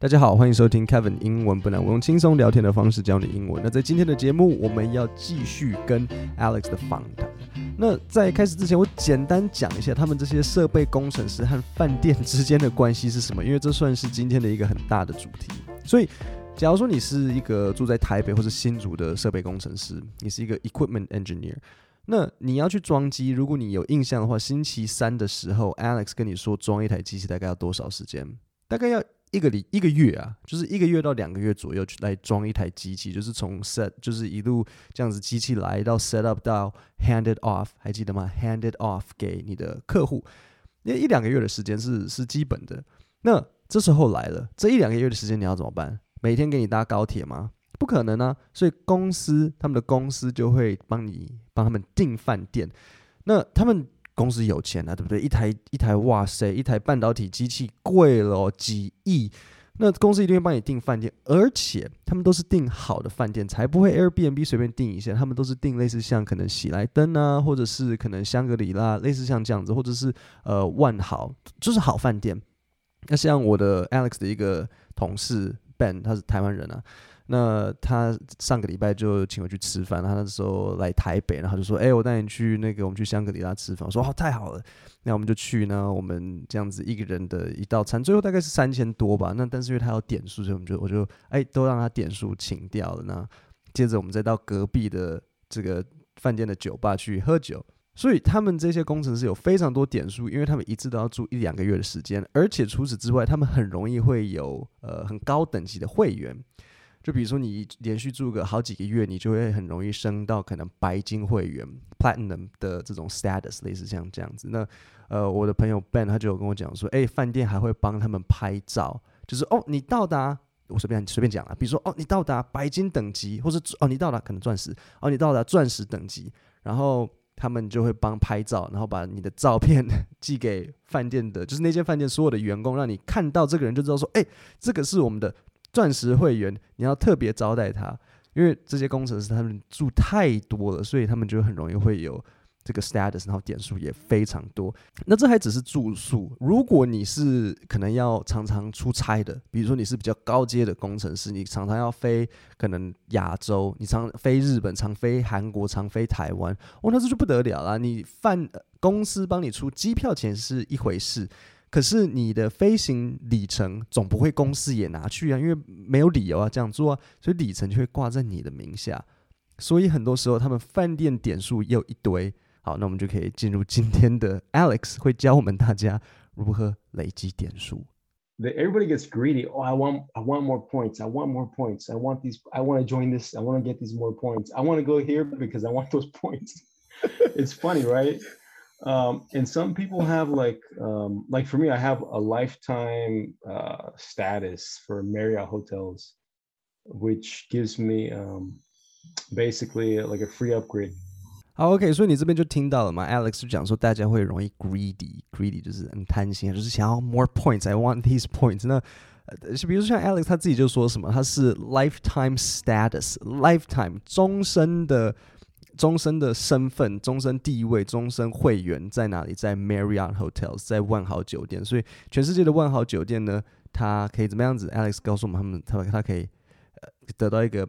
大家好，欢迎收听 Kevin 英文不难，我用轻松聊天的方式教你英文。那在今天的节目，我们要继续跟 Alex 的访谈。那在开始之前，我简单讲一下他们这些设备工程师和饭店之间的关系是什么，因为这算是今天的一个很大的主题。所以，假如说你是一个住在台北或者新竹的设备工程师，你是一个 equipment engineer，那你要去装机，如果你有印象的话，星期三的时候，Alex 跟你说装一台机器大概要多少时间？大概要。一个礼一个月啊，就是一个月到两个月左右来装一台机器，就是从 set 就是一路这样子机器来到 set up 到 hand it off，还记得吗？hand it off 给你的客户，那一两个月的时间是是基本的。那这时候来了，这一两个月的时间你要怎么办？每天给你搭高铁吗？不可能啊！所以公司他们的公司就会帮你帮他们订饭店。那他们。公司有钱啊，对不对？一台一台，哇塞，一台半导体机器贵了几亿，那公司一定会帮你订饭店，而且他们都是订好的饭店，才不会 Airbnb 随便订一下，他们都是订类似像可能喜来登啊，或者是可能香格里拉，类似像这样子，或者是呃万豪，就是好饭店。那像我的 Alex 的一个同事 Ben，他是台湾人啊。那他上个礼拜就请我去吃饭，他那时候来台北，然后就说：“哎，我带你去那个，我们去香格里拉吃饭。”我说：“哦，太好了。”那我们就去呢，我们这样子一个人的一道餐，最后大概是三千多吧。那但是因为他有点数，所以我们就我就哎都让他点数请掉了。那接着我们再到隔壁的这个饭店的酒吧去喝酒。所以他们这些工程师有非常多点数，因为他们一次都要住一两个月的时间，而且除此之外，他们很容易会有呃很高等级的会员。就比如说，你连续住个好几个月，你就会很容易升到可能白金会员 （platinum） 的这种 status，类似像这样子。那呃，我的朋友 Ben 他就有跟我讲说，哎，饭店还会帮他们拍照，就是哦，你到达，我随便随便讲了，比如说哦，你到达白金等级，或者哦，你到达可能钻石，哦，你到达钻石等级，然后他们就会帮拍照，然后把你的照片 寄给饭店的，就是那间饭店所有的员工，让你看到这个人就知道说，哎，这个是我们的。钻石会员，你要特别招待他，因为这些工程师他们住太多了，所以他们就很容易会有这个 status，然后点数也非常多。那这还只是住宿，如果你是可能要常常出差的，比如说你是比较高阶的工程师，你常常要飞可能亚洲，你常飞日本，常飞韩国，常飞台湾，哦，那这就不得了了。你饭公司帮你出机票钱是一回事。可是你的飞行里程总不会公司也拿去啊，因为没有理由啊这样做啊，所以里程就会挂在你的名下。所以很多时候他们饭店点数也有一堆。好，那我们就可以进入今天的 Alex 会教我们大家如何累积点数。Everybody gets greedy. Oh, I want, I want more points. I want more points. I want these. I want to join this. I want to get these more points. I want to go here because I want those points. it's funny, right? um, and some people have like um, like for me i have a lifetime uh, status for marriott hotels which gives me um, basically like a free upgrade 好，OK，所以你这边就听到了嘛？Alex 就讲说，大家会容易 greedy，greedy 就是很贪心，就是想要 more points，I want these points。那呃，比如说像 Alex 他自己就说什么，他是 lifetime status，lifetime 终身的 终身的身份、终身地位、终身会员在哪里？在 Marriott Hotels，在万豪酒店。所以全世界的万豪酒店呢，它可以怎么样子？Alex 告诉我们，他们他他可以呃得到一个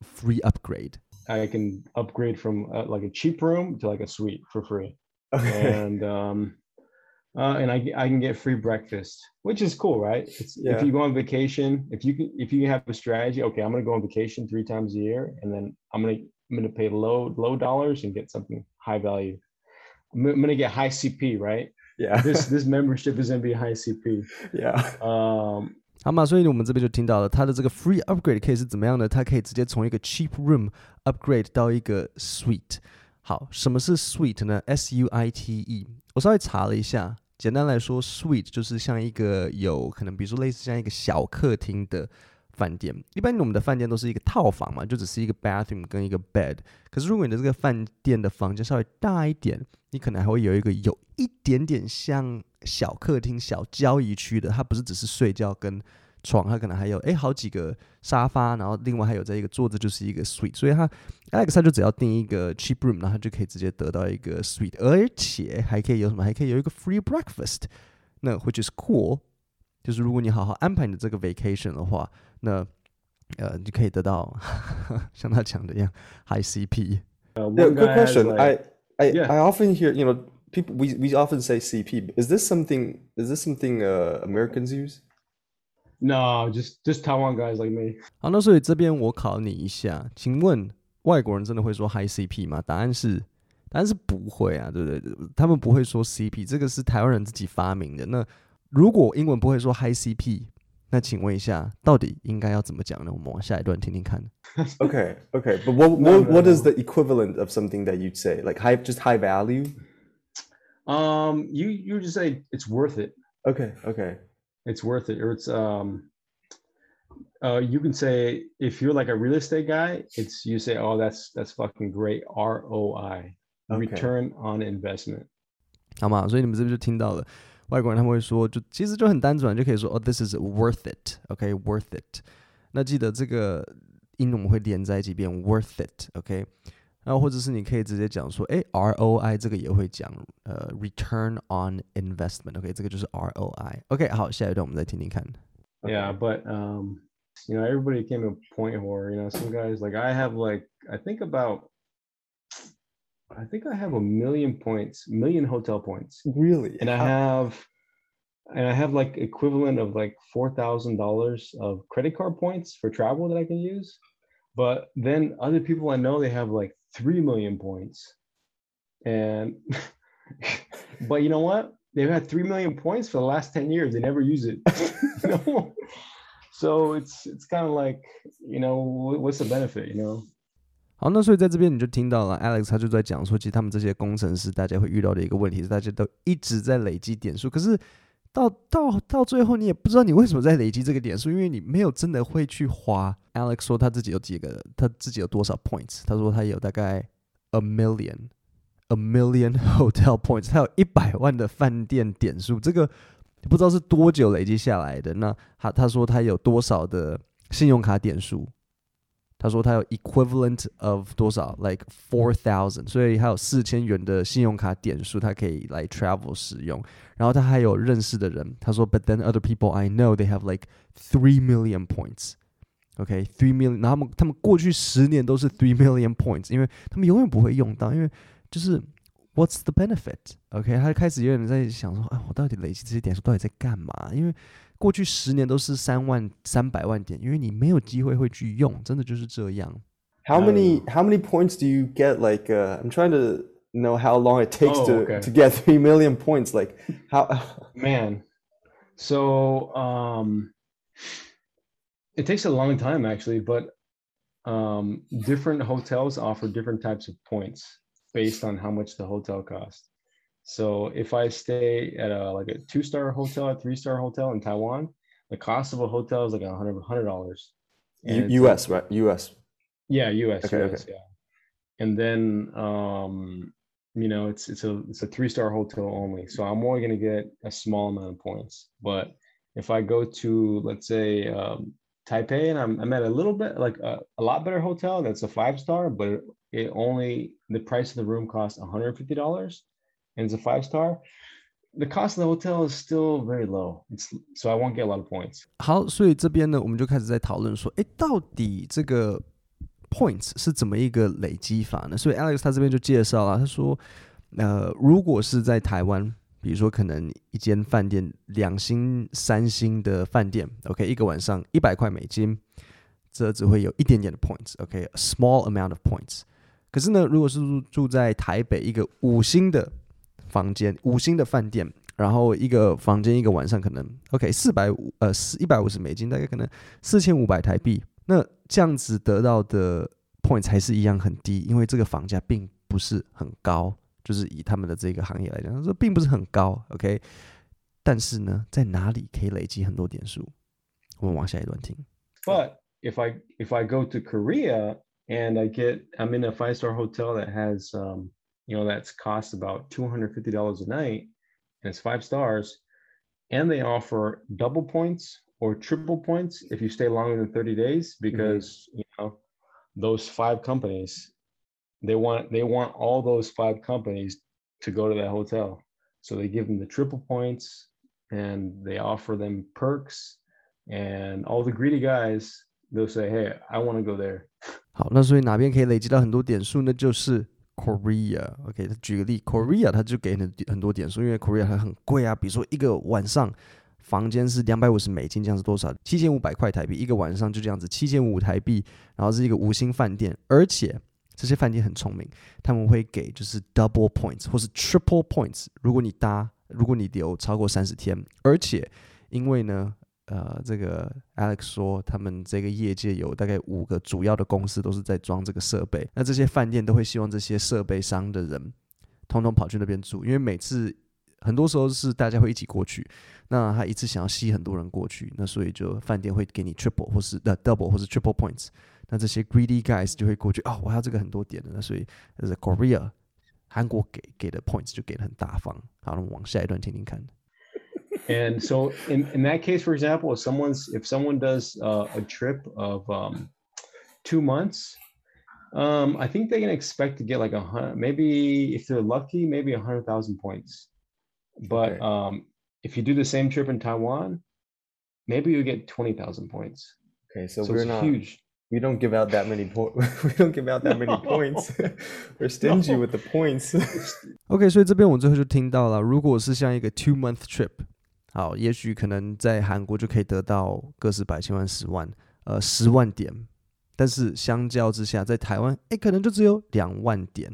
free upgrade。I can upgrade from uh, like a cheap room to like a suite for free. Okay. And um, uh, and I, I can get free breakfast, which is cool, right? Yeah. If you go on vacation, if you can, if you have a strategy, okay, I'm gonna go on vacation three times a year, and then I'm gonna I'm going to pay low low dollars and get something high value. I'm, I'm going to get high CP, right? Yeah. this this membership is going to be high CP. Yeah. Um. 好嘛，所以我们这边就听到了它的这个 free upgrade 可以是怎么样呢？它可以直接从一个 cheap room upgrade 到一个 suite。好，什么是 suite 呢？S U I T E。我稍微查了一下，简单来说，suite 就是像一个有可能，比如说类似像一个小客厅的 饭店一般我们的饭店都是一个套房嘛，就只是一个 bathroom 跟一个 bed。可是如果你的这个饭店的房间稍微大一点，你可能还会有一个有一点点像小客厅、小交易区的。它不是只是睡觉跟床，它可能还有哎好几个沙发，然后另外还有这一个桌子，就是一个 suite。所以它 Alex 他就只要订一个 cheap room，然后就可以直接得到一个 suite，而且还可以有什么？还可以有一个 free breakfast。那 which is cool。就是如果你好好安排你的这个 vacation 的话，那呃，你可以得到像他讲的一样 high CP。Uh, Yeah, good question. like- I I, Yeah. I often hear you know people we, we often say CP. Is this something is this something uh, Americans use? no, just just Taiwan guys like me. 好，那所以这边我考你一下，请问外国人真的会说 high CP 吗？答案是，答案是不会啊，对不对？他们不会说 CP，这个是台湾人自己发明的。那如果英文不会说 high CP，那请问一下，到底应该要怎么讲呢？我们往下一段听听看。 Okay, okay. But what No, what, no, what is no. the equivalent of something that you'd say like high just high value? Um, you you just say it's worth it. Okay, okay. It's worth it, or it's um. Uh, you can say if you're like a real estate guy, it's you say, oh, that's that's fucking great ROI, Okay. return on investment. 好吗？所以你们这边就听到了， 外国人他们会说，就其实就很单纯，就可以说哦，this is worth it，OK，worth、it。那记得这个音我们会连在一起变 worth it，OK、然后或者是你可以直接讲说，哎，ROI 这个也会讲，呃，return on investment，OK，、这个就是 ROI。OK，好，下一段我们再听听看。 Yeah, but um, you know, everybody came to a point where you know some guys like I have like I think about I think I have a million points, million hotel points, Really? and I have and I have like equivalent of like four thousand dollars of credit card points for travel that I can use. But then other people I know they have like three million points, and but you know what? They've had three million points for the last ten years. They never use it. know? So it's it's kind of like you know what's the benefit? You know? 好，那所以在这边你就听到了，Alex 他就在讲说，其实他们这些工程师大家会遇到的一个问题是，大家都一直在累积点数，可是到到到最后，你也不知道你为什么在累积这个点数，因为你没有真的会去花。Alex 说他自己有几个，他自己有多少 points？他说他有大概 a million。A million hotel points，他有一百万的饭店点数，这个不知道是多久累积下来的。那他他说他有多少的信用卡点数？他说他有 equivalent of 多少，like four thousand，所以还有四千元的信用卡点数，他可以来 travel 使用。然后他还有认识的人，他说，but then other people I know they have like three million points。OK，three、million，然后他们他们过去十年都是 three million points，因为他们永远不会用到，因为就是 what's the benefit？OK，、他开始有点在想说，啊，我到底累积这些点数到底在干嘛？因为过去十年都是三万三百万点，因为你没有机会会去用，真的就是这样。 How many Um, how many points do you get? Like uh, I'm trying to know how long it takes Oh, to, okay. to get three million points. Like how Man, so um, it takes a long time actually, but um, different hotels offer different types of points based on how much the hotel costs. So if I stay at a like a two star hotel, a three star hotel in Taiwan, the cost of a hotel is like a hundred hundred dollars. U- US right? US. Yeah, US, Okay, US, yeah. And then um, you know, it's it's a it's a three star hotel only. So I'm only gonna get a small amount of points. But if I go to let's say um, Taipei and I'm I'm at a little bit like a, a lot better hotel that's a five star, but it, only the price of the room costs $150 and it's a five star. The cost of the hotel is still very low. It's so I won't get a lot of points. 好，所以这边呢，我们就开始在讨论说，诶，到底这个 points 是怎么一个累积法呢？所以 Alex 他这边就介绍了，他说，呃，如果是在台湾，比如说可能一间饭店两星、三星的饭店，OK，一个晚上一百块美金，这只会有一点点的 points，OK，small amount of points。可是呢，如果是住住在台北一个五星的房间、五星的饭店，然后一个房间一个晚上可能 OK 四百五呃四一百五十美金，大概可能四千五百台币。那这样子得到的 point 才是一样很低，因为这个房价并不是很高，就是以他们的这个行业来讲，他说并不是很高。OK，但是呢，在哪里可以累积很多点数？我们往下一段听。But if I if I go to Korea and I get I'm in a five star hotel that has um, you know that's cost about two hundred fifty dollars a night and it's five stars, and they offer double points or triple points if you stay longer than thirty days because you know those five companies they want they want all those five companies to go to that hotel, so they give them the triple points and they offer them perks, and all the greedy guys they'll say, "Hey, I want to go there." 好，那所以哪边可以累积到很多点数呢？就是 Korea。OK，他举个例，Korea 他就给很很多点数，因为 Korea 它很贵啊。比如说一个晚上房间是两百五十美金，这样是多少？七千五百块台币一个晚上就这样子，七千五台币，然后是一个五星饭店，而且这些饭店很聪明，他们会给就是 double points 或是 triple points。如果你搭，如果你留超过三十天，而且因为呢。呃，这个 Alex 说，他们这个业界有大概五个主要的公司都是在装这个设备。那这些饭店都会希望这些设备商的人，通通跑去那边住，因为每次很多时候是大家会一起过去。那他一次想要吸很多人过去，那所以就饭店会给你 triple 或是 double 或是 triple points。那这些 greedy guys 就会过去哦，我要这个很多点的。那所以 the Korea 韩国给给的 points 就给的很大方。好，那我们往下一段听听看。and so in, in that case for example if someone's if someone does uh, a trip of um, two months um, i think they can expect to get like a hundred maybe if they're lucky maybe a hundred thousand points but okay. um, if you do the same trip in taiwan maybe you get 20000 points okay so, so we're not huge we don't give out that many points. we don't give out that many points. We're stingy no. with the points. OK，所以这边我最后就听到了，如果是像一个 two month trip， 好，也许可能在韩国就可以得到个十百千万十万，呃，十万点，但是相较之下，在台湾，哎，可能就只有两万点。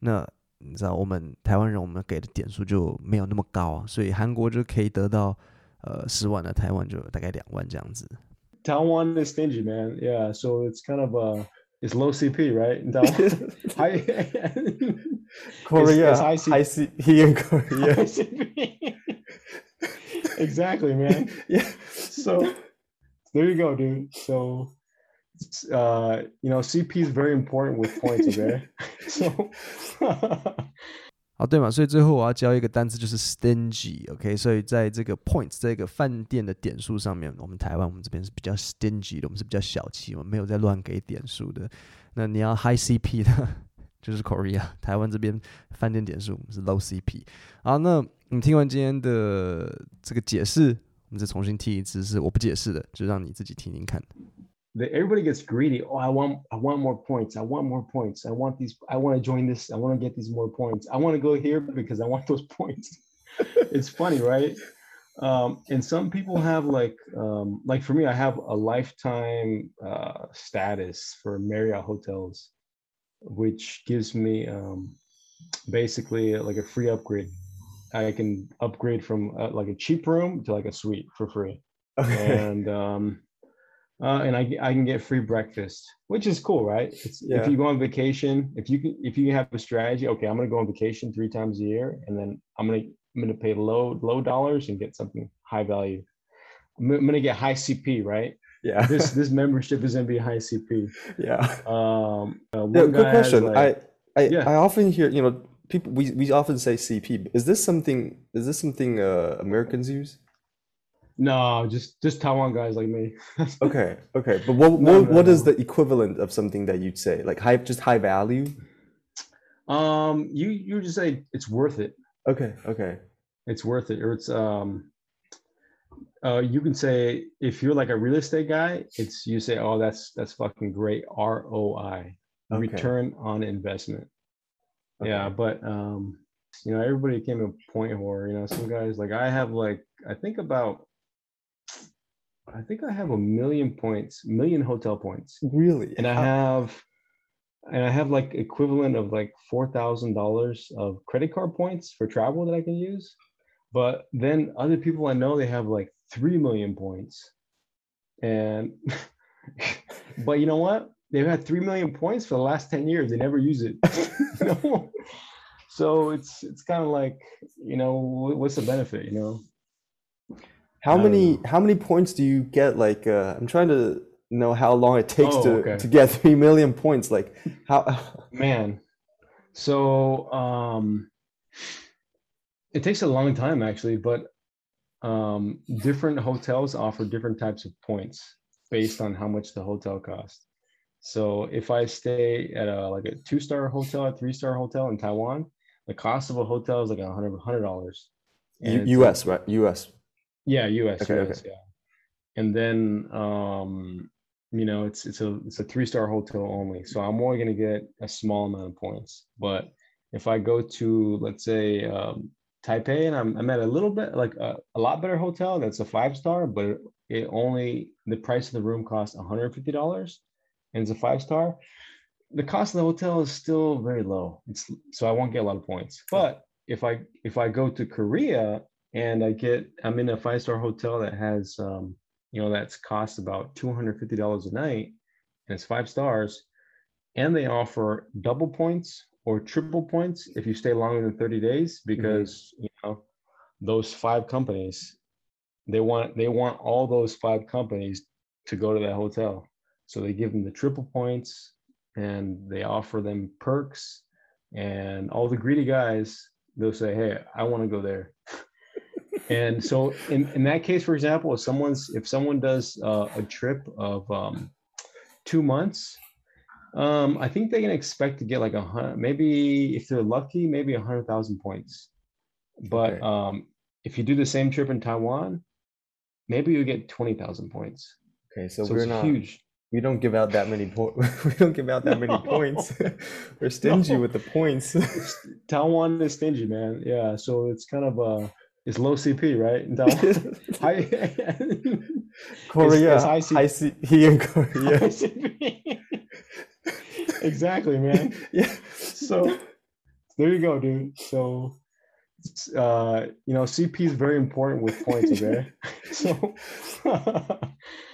那你知道，我们台湾人，我们给的点数就没有那么高啊，所以韩国就可以得到呃十万的，台湾就大概两万这样子。Taiwan is stingy, man. Yeah, so it's kind of a it's low CP, right? high Korea, high CP in Korea. High CP. exactly, man. yeah. So there you go, dude. So uh, you know, CP is very important with points, okay? so 好，对嘛？所以最后我要教一个单词，就是 stingy，OK？、Okay? 所以在这个 points 这个饭店的点数上面，我们台湾我们这边是比较 stingy 的，我们是比较小气，我们没有在乱给点数的。那你要 high CP 的，就是 Korea，台湾这边饭店点数是 low CP。好，那 你听完今天的这个解释，我们再重新听一次，是我不解释的，就让你自己听听看。The, everybody gets greedy. Oh, I want, I want more points. I want more points. I want these. I want to join this. I want to get these more points. I want to go here because I want those points. it's funny, right? Um, and some people have like, um, like for me, I have a lifetime uh, status for Marriott hotels, which gives me um, basically like a free upgrade I can upgrade from uh, like a cheap room to like a suite for free. Okay. And um, uh, and I, I can get free breakfast, which is cool, right? It's, yeah. If you go on vacation, if you can if you have a strategy, okay, I'm gonna go on vacation three times a year, and then I'm gonna I'm gonna pay low low dollars and get something high value. I'm, I'm gonna get high CP, right? Yeah. this this membership is gonna be high CP. Yeah. Um. Uh, yeah, good question. Like, I I yeah. I often hear you know people we, we often say CP. Is this something is this something uh, Americans use? No, just just Taiwan guys like me. okay, okay. But what no, what, no, what no. is the equivalent of something that you'd say? Like high just high value? Um you you just say it's worth it. Okay, okay. It's worth it. Or it's um uh, you can say if you're like a real estate guy, it's you say, oh, that's that's fucking great ROI, okay. return on investment. Okay. Yeah, but um, you know, everybody came to a point where you know some guys like I have like I think about I think I have a million points, million hotel points. Really? And I have and I have like equivalent of like four thousand dollars of credit card points for travel that I can use. But then other people I know they have like three million points. And but you know what? they've had three million points for the last 10 years they never use it know? So it's it's kind of like you know what's the benefit you know? How many how many points do you get like uh, i'm trying to know how long it takes oh, to okay. to get three million points like how man. So um it takes a long time actually but um different hotels offer different types of points based on how much the hotel costs. So if I stay at a like a two star hotel, a three star hotel in Taiwan, the cost of a hotel is like a hundred hundred dollars. U.S. right? U.S. Yeah, US, okay, US, okay. yeah. And then um, you know, it's it's a it's a three star hotel only, so I'm only gonna get a small amount of points. But if I go to let's say um, Taipei and I'm, I'm at a little bit like a, a lot better hotel that's a five star, but it only the price of the room costs $150 and it's a five star. The cost of the hotel is still very low. It's so I won't get a lot of points. But if I if I go to Korea and I get I'm in a five star hotel that has um, you know that's cost about $250 a night and it's five stars and they offer double points or triple points if you stay longer than 30 days mm-hmm. because mm-hmm. you know those five companies they want they want all those five companies to go to that hotel so they give them the triple points and they offer them perks and all the greedy guys they'll say hey i want to go there and so in, in that case for example if someone's if someone does uh, a trip of um, two months um, I think they can expect to get like a hundred, maybe if they're lucky, maybe a hundred thousand points. But um, if you do the same trip in Taiwan, maybe you get twenty thousand points. Okay, so, so we're not huge. We don't give out that many points. we don't give out that many points. we're stingy no. with the points. Taiwan is stingy, man. Yeah, so it's kind of a it's low CP, right? High, Korea, it's, it's high, C- high C- in Korea. High exactly, man. yeah. So there you go, dude. So uh, you know, CP is very important with points, okay? so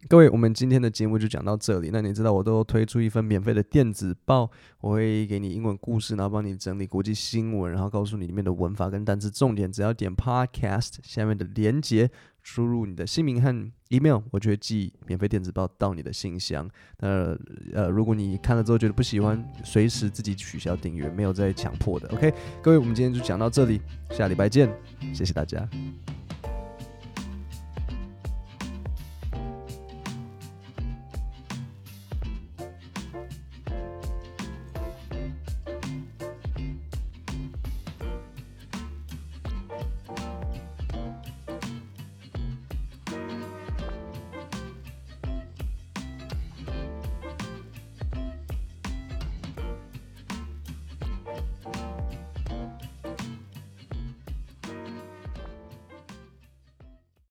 各位，我们今天的节目就讲到这里。那你知道我都推出一份免费的电子报，我会给你英文故事，然后帮你整理国际新闻，然后告诉你里面的文法跟单词重点。只要点 Podcast 下面的连接，输入你的姓名和 email，我就会寄免费电子报到你的信箱。那呃，如果你看了之后觉得不喜欢，随时自己取消订阅，没有再强迫的。OK，各位，我们今天就讲到这里，下礼拜见，谢谢大家。